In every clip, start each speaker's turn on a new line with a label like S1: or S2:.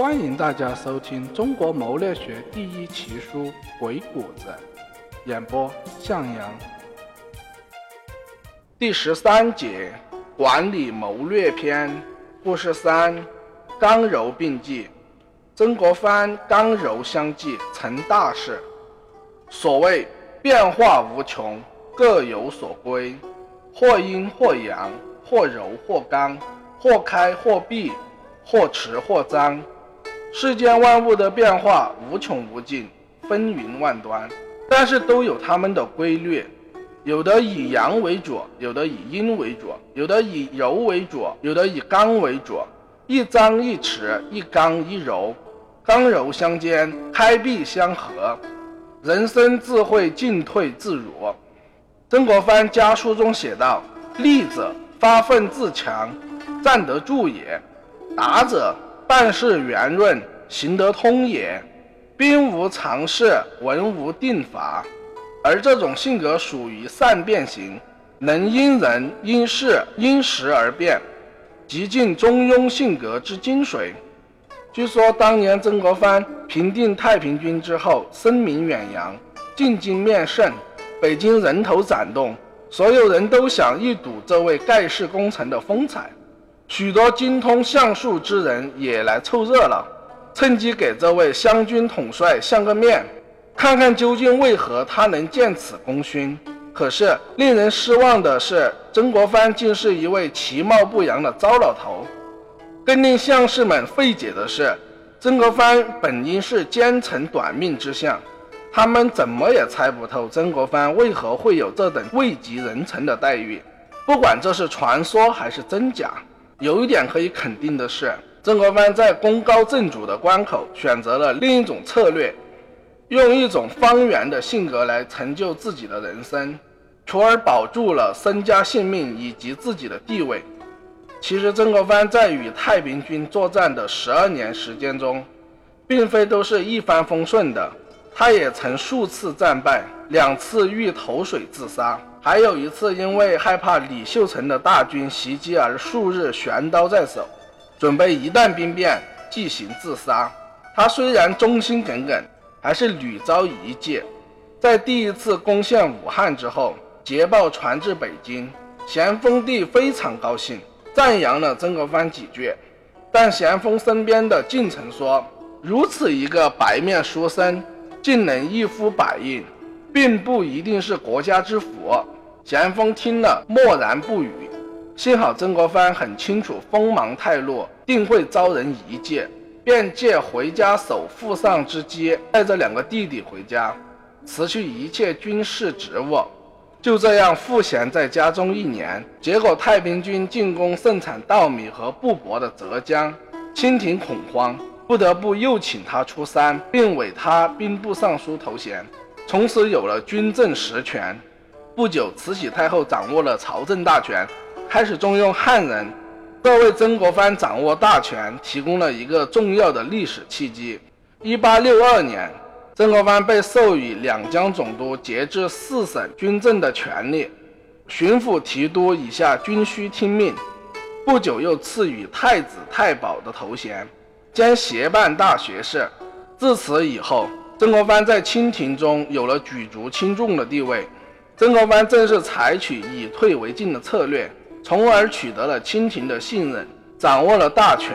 S1: 欢迎大家收听中国谋略学第一奇书《鬼谷子》，演播向阳。第十三节，管理谋略篇，故事三：刚柔并济。曾国藩刚柔相济，成大事。所谓变化无穷，各有所归，或阴或阳，或柔或刚，或开或闭，或迟或张。世间万物的变化无穷无尽，纷纭万端，但是都有它们的规律。有的以阳为主，有的以阴为主，有的以柔为主，有的以刚为主。一张一弛，一刚一柔，刚柔相间，开闭相合，人生自会进退自如。曾国藩家书中写道：“立者发愤自强，站得住也；达者。”办事圆润，行得通也。兵无常势，文无定法，而这种性格属于善变型，能因人因事因时而变，极尽中庸性格之精髓。据说当年曾国藩平定太平军之后，声名远扬，进京面圣，北京人头攒动，所有人都想一睹这位盖世功臣的风采。许多精通相术之人也来凑热闹，趁机给这位湘军统帅相个面，看看究竟为何他能见此功勋。可是令人失望的是，曾国藩竟是一位其貌不扬的糟老头。更令相士们费解的是，曾国藩本应是奸臣短命之相，他们怎么也猜不透曾国藩为何会有这等位极人臣的待遇。不管这是传说还是真假。有一点可以肯定的是，曾国藩在功高震主的关口选择了另一种策略，用一种方圆的性格来成就自己的人生，从而保住了身家性命以及自己的地位。其实，曾国藩在与太平军作战的十二年时间中，并非都是一帆风顺的，他也曾数次战败，两次欲投水自杀。还有一次，因为害怕李秀成的大军袭击而数日悬刀在手，准备一旦兵变即行自杀。他虽然忠心耿耿，还是屡遭一劫。在第一次攻陷武汉之后，捷报传至北京，咸丰帝非常高兴，赞扬了曾国藩几句。但咸丰身边的近臣说：“如此一个白面书生，竟能一呼百应。”并不一定是国家之福。咸丰听了默然不语。幸好曾国藩很清楚锋芒太露，定会遭人疑戒，便借回家守父上之机，带着两个弟弟回家，辞去一切军事职务。就这样赋闲在家中一年。结果太平军进攻盛产稻米和布帛的浙江，清廷恐慌，不得不又请他出山，并委他兵部尚书头衔。从此有了军政实权。不久，慈禧太后掌握了朝政大权，开始重用汉人。这为曾国藩掌握大权提供了一个重要的历史契机。一八六二年，曾国藩被授予两江总督节制四省军政的权利，巡抚提督以下均需听命。不久，又赐予太子太保的头衔，兼协办大学士。自此以后。曾国藩在清廷中有了举足轻重的地位。曾国藩正是采取以退为进的策略，从而取得了清廷的信任，掌握了大权。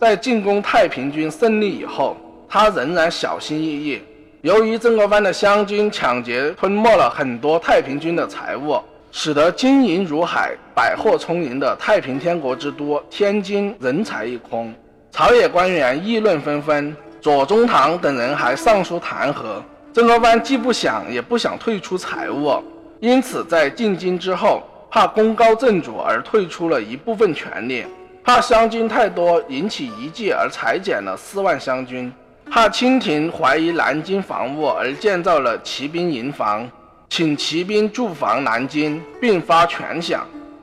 S1: 在进攻太平军胜利以后，他仍然小心翼翼。由于曾国藩的湘军抢劫吞没了很多太平军的财物，使得金银如海、百货充盈的太平天国之都天津人财一空，朝野官员议论纷纷。左宗棠等人还上书弹劾曾国藩，既不想也不想退出财务，因此在进京之后，怕功高震主而退出了一部分权力，怕湘军太多引起疑忌而裁减了四万湘军，怕清廷怀疑南京防务而建造了骑兵营房，请骑兵驻防南京，并发全饷，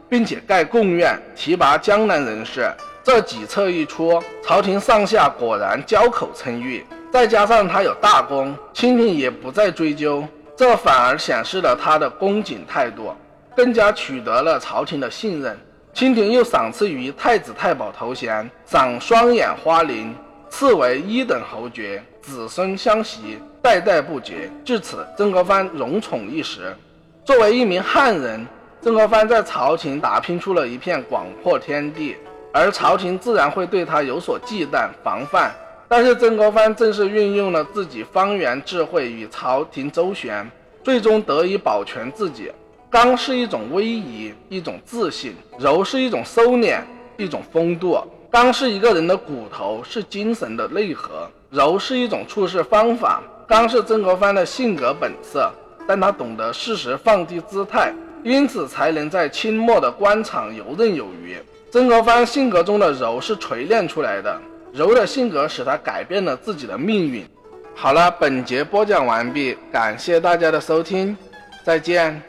S1: 并且盖贡院，提拔江南人士。这几策一出，朝廷上下果然交口称誉。再加上他有大功，清廷也不再追究，这反而显示了他的恭谨态度，更加取得了朝廷的信任。清廷又赏赐于太子太保头衔，赏双眼花翎，赐为一等侯爵，子孙相袭，代代不绝。至此，曾国藩荣宠一时。作为一名汉人，曾国藩在朝廷打拼出了一片广阔天地，而朝廷自然会对他有所忌惮、防范。但是曾国藩正是运用了自己方圆智慧与朝廷周旋，最终得以保全自己。刚是一种威仪，一种自信；柔是一种收敛，一种风度。刚是一个人的骨头，是精神的内核；柔是一种处事方法。刚是曾国藩的性格本色，但他懂得适时放低姿态，因此才能在清末的官场游刃有余。曾国藩性格中的柔是锤炼出来的。柔的性格使他改变了自己的命运。好了，本节播讲完毕，感谢大家的收听，再见。